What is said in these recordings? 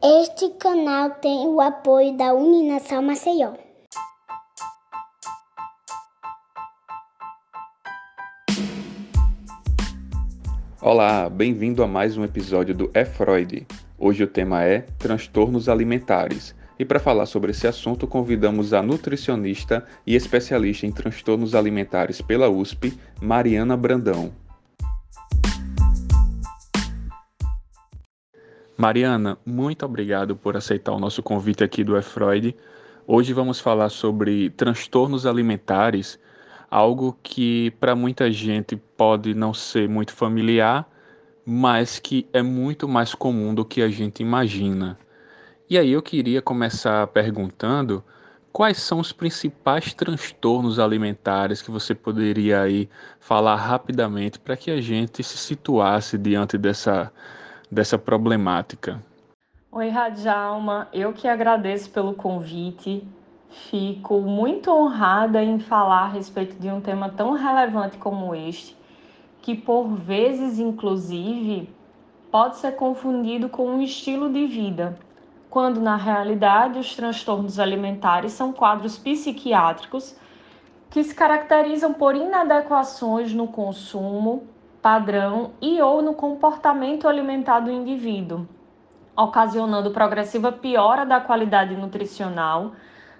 Este canal tem o apoio da Uninação Maceió. Olá, bem-vindo a mais um episódio do É Freud. Hoje o tema é transtornos alimentares. E para falar sobre esse assunto, convidamos a nutricionista e especialista em transtornos alimentares pela USP, Mariana Brandão. Mariana, muito obrigado por aceitar o nosso convite aqui do E-Freud. Hoje vamos falar sobre transtornos alimentares, algo que para muita gente pode não ser muito familiar, mas que é muito mais comum do que a gente imagina. E aí eu queria começar perguntando quais são os principais transtornos alimentares que você poderia aí falar rapidamente para que a gente se situasse diante dessa dessa problemática. Oi, Radjalma, eu que agradeço pelo convite. Fico muito honrada em falar a respeito de um tema tão relevante como este, que por vezes, inclusive, pode ser confundido com um estilo de vida, quando na realidade os transtornos alimentares são quadros psiquiátricos que se caracterizam por inadequações no consumo, padrão e ou no comportamento alimentar do indivíduo, ocasionando progressiva piora da qualidade nutricional,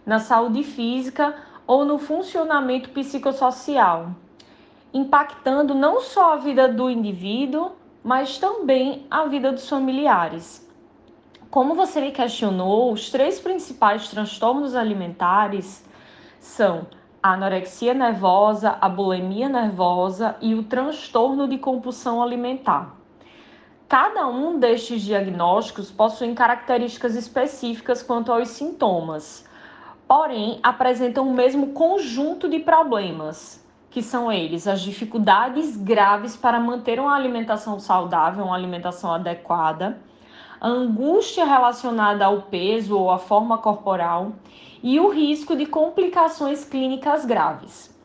na saúde física ou no funcionamento psicossocial, impactando não só a vida do indivíduo, mas também a vida dos familiares. Como você me questionou, os três principais transtornos alimentares são a anorexia nervosa, a bulimia nervosa e o transtorno de compulsão alimentar. Cada um destes diagnósticos possui características específicas quanto aos sintomas, porém apresentam o mesmo conjunto de problemas, que são eles as dificuldades graves para manter uma alimentação saudável, uma alimentação adequada, angústia relacionada ao peso ou à forma corporal e o risco de complicações clínicas graves.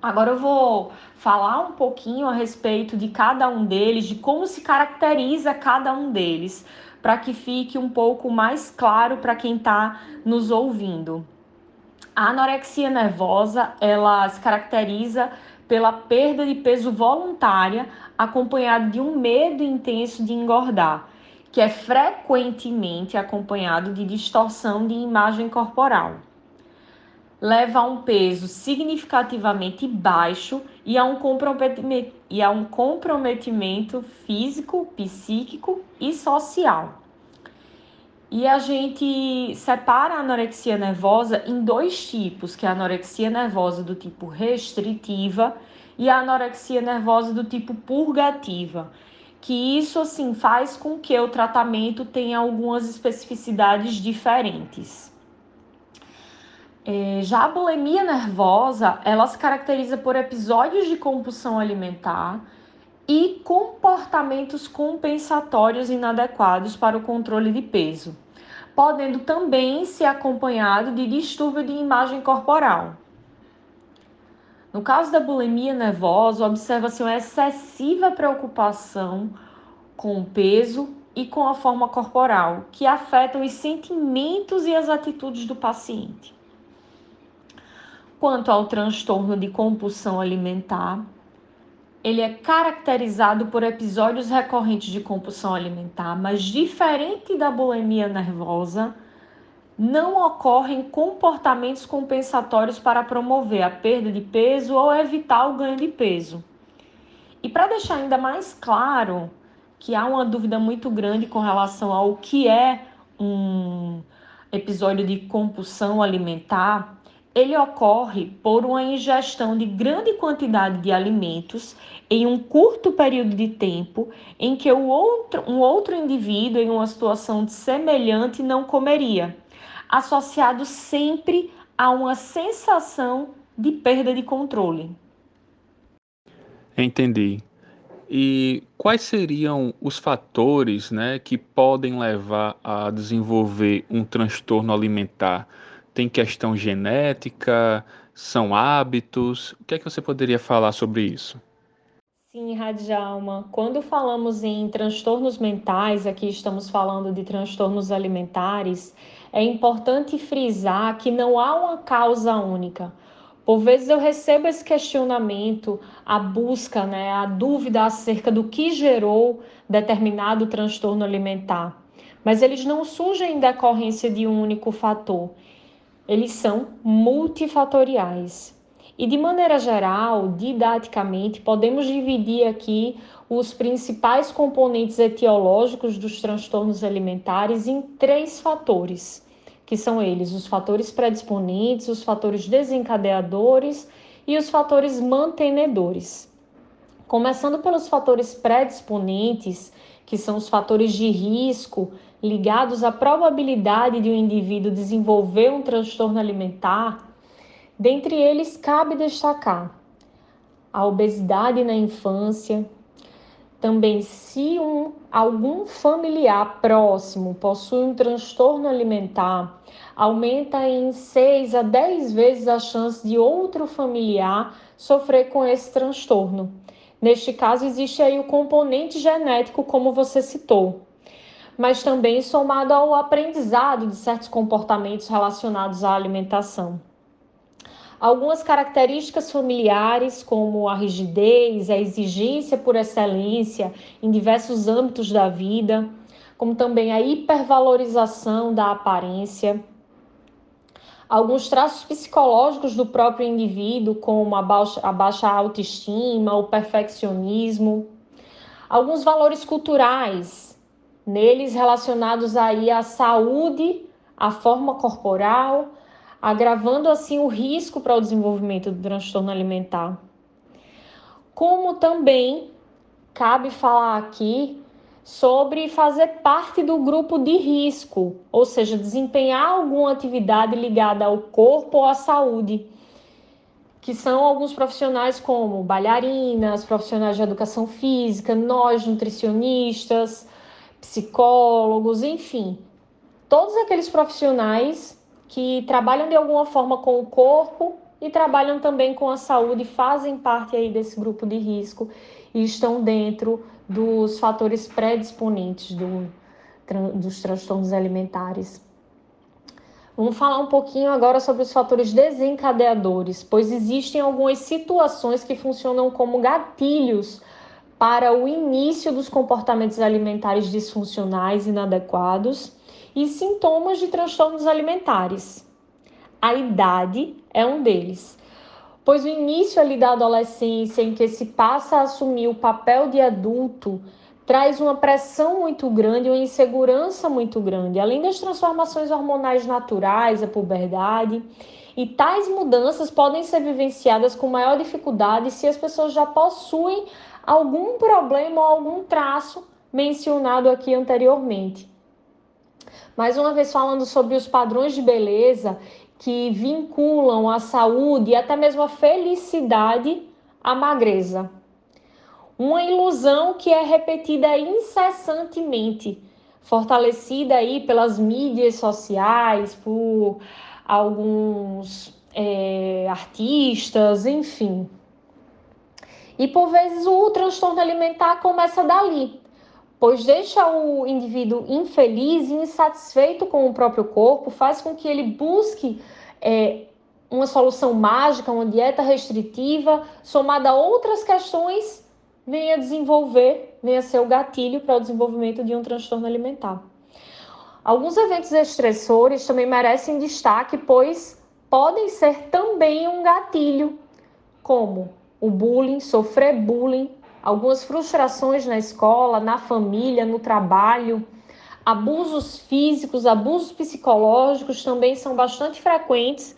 Agora eu vou falar um pouquinho a respeito de cada um deles, de como se caracteriza cada um deles, para que fique um pouco mais claro para quem está nos ouvindo. A anorexia nervosa, ela se caracteriza pela perda de peso voluntária, acompanhada de um medo intenso de engordar que é frequentemente acompanhado de distorção de imagem corporal. Leva a um peso significativamente baixo e a um comprometimento, e a um comprometimento físico, psíquico e social. E a gente separa a anorexia nervosa em dois tipos, que é a anorexia nervosa do tipo restritiva e a anorexia nervosa do tipo purgativa que isso assim faz com que o tratamento tenha algumas especificidades diferentes. É, já a bulimia nervosa, ela se caracteriza por episódios de compulsão alimentar e comportamentos compensatórios inadequados para o controle de peso, podendo também ser acompanhado de distúrbio de imagem corporal. No caso da bulimia nervosa, observa-se uma excessiva preocupação com o peso e com a forma corporal, que afetam os sentimentos e as atitudes do paciente. Quanto ao transtorno de compulsão alimentar, ele é caracterizado por episódios recorrentes de compulsão alimentar, mas diferente da bulimia nervosa, não ocorrem comportamentos compensatórios para promover a perda de peso ou evitar o ganho de peso. E para deixar ainda mais claro que há uma dúvida muito grande com relação ao que é um episódio de compulsão alimentar, ele ocorre por uma ingestão de grande quantidade de alimentos em um curto período de tempo em que o outro, um outro indivíduo em uma situação semelhante não comeria associado sempre a uma sensação de perda de controle. Entendi. E quais seriam os fatores né, que podem levar a desenvolver um transtorno alimentar? Tem questão genética? São hábitos? O que é que você poderia falar sobre isso? Sim, Radjalma. Quando falamos em transtornos mentais, aqui estamos falando de transtornos alimentares, é importante frisar que não há uma causa única. Por vezes eu recebo esse questionamento, a busca, né, a dúvida acerca do que gerou determinado transtorno alimentar. Mas eles não surgem em decorrência de um único fator. Eles são multifatoriais. E de maneira geral, didaticamente, podemos dividir aqui os principais componentes etiológicos dos transtornos alimentares em três fatores, que são eles: os fatores predisponentes, os fatores desencadeadores e os fatores mantenedores. Começando pelos fatores predisponentes, que são os fatores de risco ligados à probabilidade de um indivíduo desenvolver um transtorno alimentar, Dentre eles, cabe destacar a obesidade na infância, também se um, algum familiar próximo possui um transtorno alimentar, aumenta em 6 a 10 vezes a chance de outro familiar sofrer com esse transtorno. Neste caso, existe aí o componente genético, como você citou, mas também somado ao aprendizado de certos comportamentos relacionados à alimentação. Algumas características familiares, como a rigidez, a exigência por excelência em diversos âmbitos da vida, como também a hipervalorização da aparência. Alguns traços psicológicos do próprio indivíduo, como a baixa, a baixa autoestima, o perfeccionismo. Alguns valores culturais, neles relacionados aí à saúde, à forma corporal, agravando assim o risco para o desenvolvimento do transtorno alimentar. Como também cabe falar aqui sobre fazer parte do grupo de risco, ou seja, desempenhar alguma atividade ligada ao corpo ou à saúde, que são alguns profissionais como bailarinas, profissionais de educação física, nós nutricionistas, psicólogos, enfim, todos aqueles profissionais que trabalham de alguma forma com o corpo e trabalham também com a saúde, fazem parte aí desse grupo de risco e estão dentro dos fatores predisponentes do, dos transtornos alimentares. Vamos falar um pouquinho agora sobre os fatores desencadeadores, pois existem algumas situações que funcionam como gatilhos para o início dos comportamentos alimentares disfuncionais inadequados e sintomas de transtornos alimentares. A idade é um deles, pois o início ali da adolescência, em que se passa a assumir o papel de adulto, traz uma pressão muito grande, uma insegurança muito grande, além das transformações hormonais naturais, a puberdade. E tais mudanças podem ser vivenciadas com maior dificuldade se as pessoas já possuem algum problema ou algum traço mencionado aqui anteriormente. Mais uma vez falando sobre os padrões de beleza que vinculam a saúde e até mesmo a felicidade à magreza. Uma ilusão que é repetida incessantemente, fortalecida aí pelas mídias sociais, por alguns é, artistas, enfim. E por vezes o transtorno alimentar começa dali, pois deixa o indivíduo infeliz e insatisfeito com o próprio corpo, faz com que ele busque é, uma solução mágica, uma dieta restritiva, somada a outras questões, venha desenvolver, venha ser o gatilho para o desenvolvimento de um transtorno alimentar. Alguns eventos estressores também merecem destaque, pois podem ser também um gatilho, como o bullying, sofrer bullying, algumas frustrações na escola, na família, no trabalho. Abusos físicos, abusos psicológicos também são bastante frequentes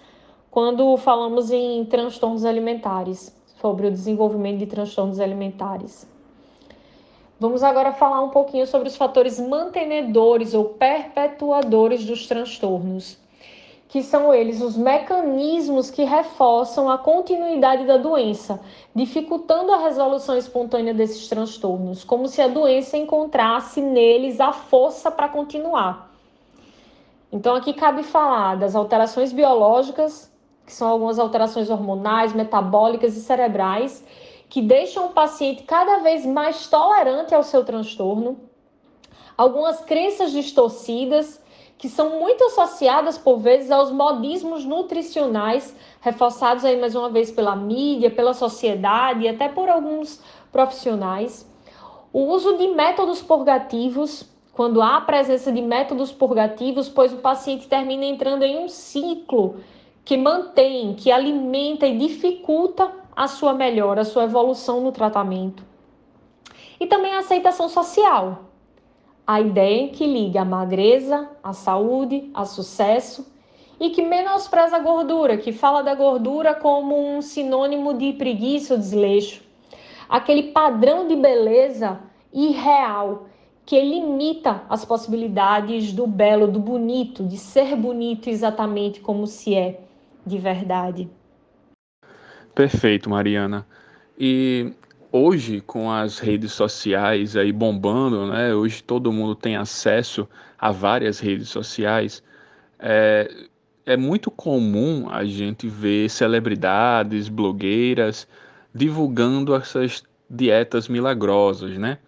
quando falamos em transtornos alimentares, sobre o desenvolvimento de transtornos alimentares. Vamos agora falar um pouquinho sobre os fatores mantenedores ou perpetuadores dos transtornos que são eles os mecanismos que reforçam a continuidade da doença, dificultando a resolução espontânea desses transtornos, como se a doença encontrasse neles a força para continuar. Então, aqui cabe falar das alterações biológicas, que são algumas alterações hormonais, metabólicas e cerebrais, que deixam o paciente cada vez mais tolerante ao seu transtorno, algumas crenças distorcidas que são muito associadas por vezes aos modismos nutricionais, reforçados aí mais uma vez pela mídia, pela sociedade e até por alguns profissionais. O uso de métodos purgativos, quando há a presença de métodos purgativos, pois o paciente termina entrando em um ciclo que mantém, que alimenta e dificulta a sua melhora, a sua evolução no tratamento. E também a aceitação social. A ideia que liga a magreza, a saúde, a sucesso e que menospreza a gordura, que fala da gordura como um sinônimo de preguiça ou desleixo. Aquele padrão de beleza irreal que limita as possibilidades do belo, do bonito, de ser bonito exatamente como se é de verdade. Perfeito, Mariana. E hoje, com as redes sociais aí bombando, né? Hoje todo mundo tem acesso a várias redes sociais. É, é muito comum a gente ver celebridades, blogueiras divulgando essas dietas milagrosas, né?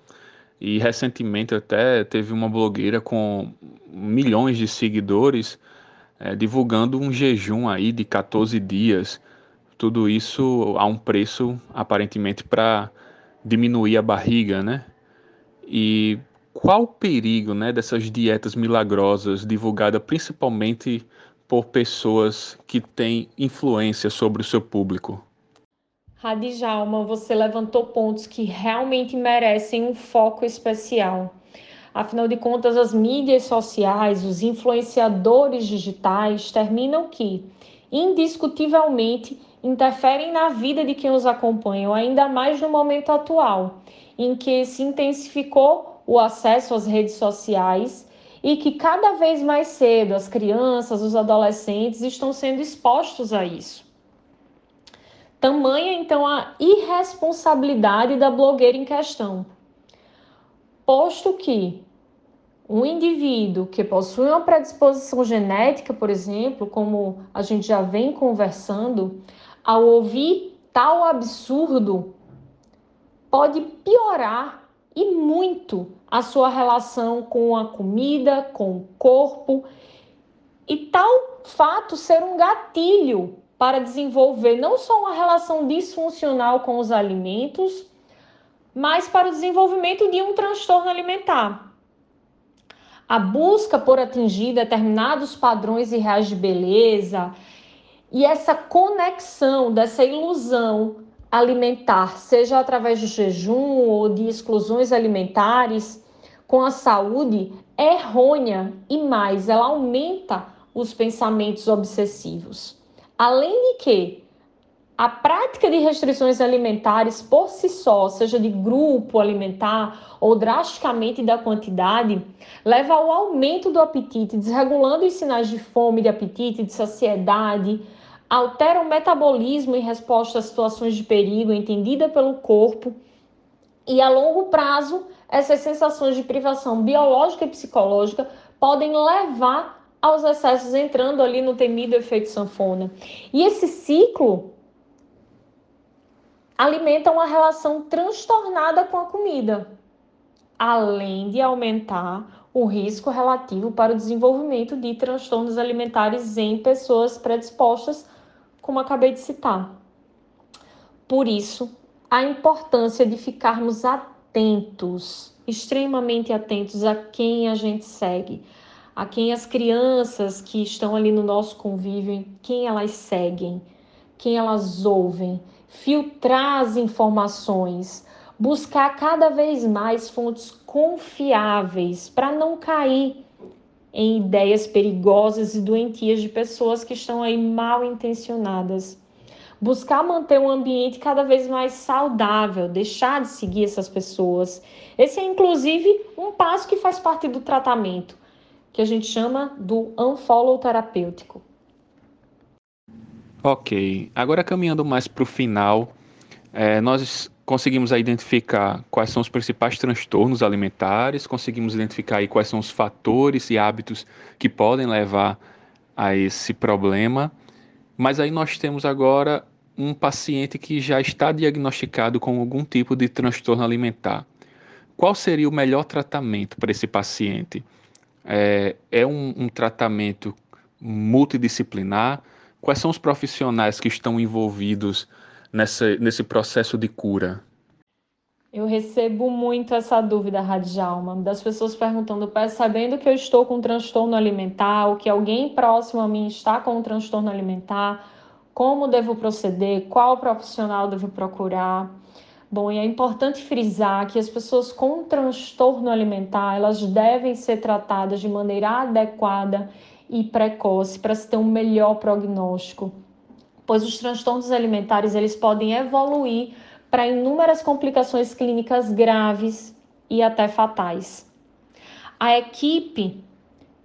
E recentemente até teve uma blogueira com milhões de seguidores é, divulgando um jejum aí de 14 dias tudo isso a um preço aparentemente para diminuir a barriga, né? E qual o perigo, né, dessas dietas milagrosas divulgadas principalmente por pessoas que têm influência sobre o seu público? Radijalma, você levantou pontos que realmente merecem um foco especial. Afinal de contas, as mídias sociais, os influenciadores digitais terminam que, indiscutivelmente, interferem na vida de quem os acompanha, ainda mais no momento atual, em que se intensificou o acesso às redes sociais e que cada vez mais cedo as crianças, os adolescentes estão sendo expostos a isso. Tamanha então a irresponsabilidade da blogueira em questão. Posto que um indivíduo que possui uma predisposição genética, por exemplo, como a gente já vem conversando, ao ouvir tal absurdo, pode piorar e muito a sua relação com a comida, com o corpo, e tal fato ser um gatilho para desenvolver não só uma relação disfuncional com os alimentos, mas para o desenvolvimento de um transtorno alimentar. A busca por atingir determinados padrões irreais de beleza, e essa conexão dessa ilusão alimentar, seja através do jejum ou de exclusões alimentares, com a saúde é errônea e mais, ela aumenta os pensamentos obsessivos. Além de que a prática de restrições alimentares por si só, seja de grupo alimentar ou drasticamente da quantidade, leva ao aumento do apetite, desregulando os sinais de fome, de apetite, de saciedade, altera o metabolismo em resposta a situações de perigo entendida pelo corpo e a longo prazo essas sensações de privação biológica e psicológica podem levar aos excessos entrando ali no temido efeito sanfona. E esse ciclo alimenta uma relação transtornada com a comida, além de aumentar o risco relativo para o desenvolvimento de transtornos alimentares em pessoas predispostas como acabei de citar. Por isso, a importância de ficarmos atentos, extremamente atentos a quem a gente segue, a quem as crianças que estão ali no nosso convívio, quem elas seguem, quem elas ouvem, filtrar as informações, buscar cada vez mais fontes confiáveis para não cair em ideias perigosas e doentias de pessoas que estão aí mal intencionadas. Buscar manter um ambiente cada vez mais saudável, deixar de seguir essas pessoas. Esse é inclusive um passo que faz parte do tratamento, que a gente chama do unfollow terapêutico. Ok, agora caminhando mais para o final, é, nós conseguimos identificar quais são os principais transtornos alimentares, conseguimos identificar quais são os fatores e hábitos que podem levar a esse problema, mas aí nós temos agora um paciente que já está diagnosticado com algum tipo de transtorno alimentar. Qual seria o melhor tratamento para esse paciente? É, é um, um tratamento multidisciplinar? Quais são os profissionais que estão envolvidos nessa, nesse processo de cura? Eu recebo muito essa dúvida, Radjalma, das pessoas perguntando, sabendo que eu estou com um transtorno alimentar, ou que alguém próximo a mim está com um transtorno alimentar, como devo proceder, qual profissional devo procurar. Bom, e é importante frisar que as pessoas com transtorno alimentar, elas devem ser tratadas de maneira adequada e precoce para se ter um melhor prognóstico, pois os transtornos alimentares eles podem evoluir para inúmeras complicações clínicas graves e até fatais. A equipe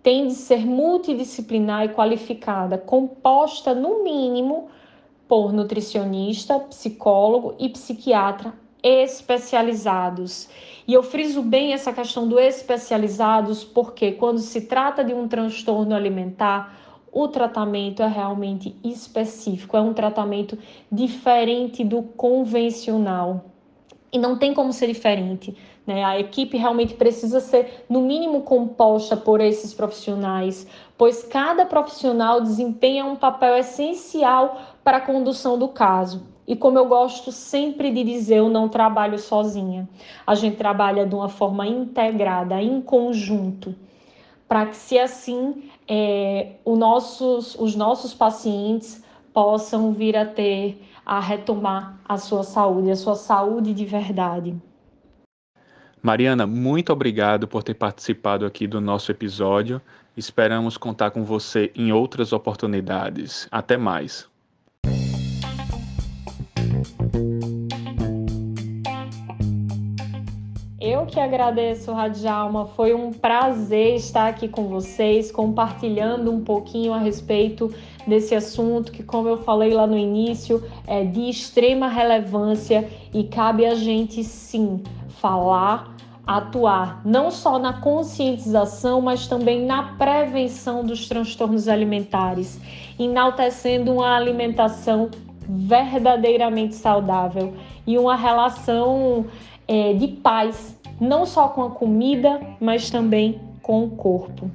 tem de ser multidisciplinar e qualificada, composta no mínimo por nutricionista, psicólogo e psiquiatra especializados. E eu friso bem essa questão do especializados porque quando se trata de um transtorno alimentar, o tratamento é realmente específico, é um tratamento diferente do convencional. E não tem como ser diferente. Né? A equipe realmente precisa ser, no mínimo, composta por esses profissionais, pois cada profissional desempenha um papel essencial para a condução do caso. E como eu gosto sempre de dizer, eu não trabalho sozinha. A gente trabalha de uma forma integrada, em conjunto para que, se assim, é, nossos, os nossos pacientes possam vir a ter, a retomar a sua saúde, a sua saúde de verdade. Mariana, muito obrigado por ter participado aqui do nosso episódio. Esperamos contar com você em outras oportunidades. Até mais. Que agradeço, Radjalma. Foi um prazer estar aqui com vocês, compartilhando um pouquinho a respeito desse assunto que, como eu falei lá no início, é de extrema relevância e cabe a gente sim falar, atuar, não só na conscientização, mas também na prevenção dos transtornos alimentares, enaltecendo uma alimentação verdadeiramente saudável e uma relação é, de paz não só com a comida, mas também com o corpo.